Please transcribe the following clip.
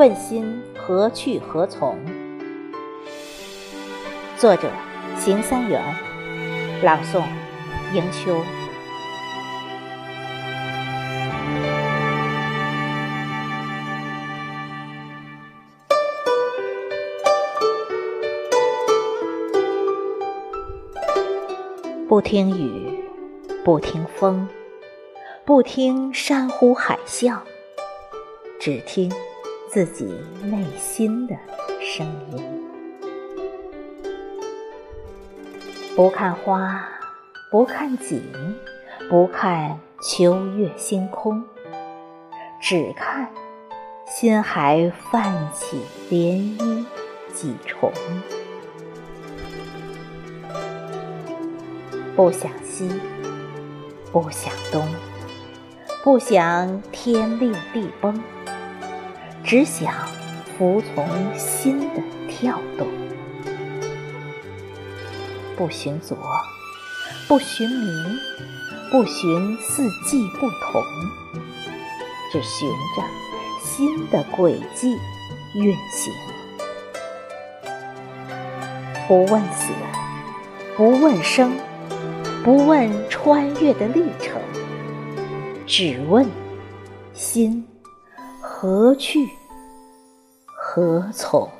问心何去何从？作者：邢三元，朗诵：迎秋。不听雨，不听风，不听山呼海啸，只听自己内心的声音。不看花，不看景，不看秋月星空，只看心海泛起涟漪几重。不想西，不想东，不想天裂地崩，只想服从心的跳动。不寻左，不寻明，不寻四季不同，只寻着心的轨迹运行。不问死，不问生。不问穿越的历程，只问心何去何从。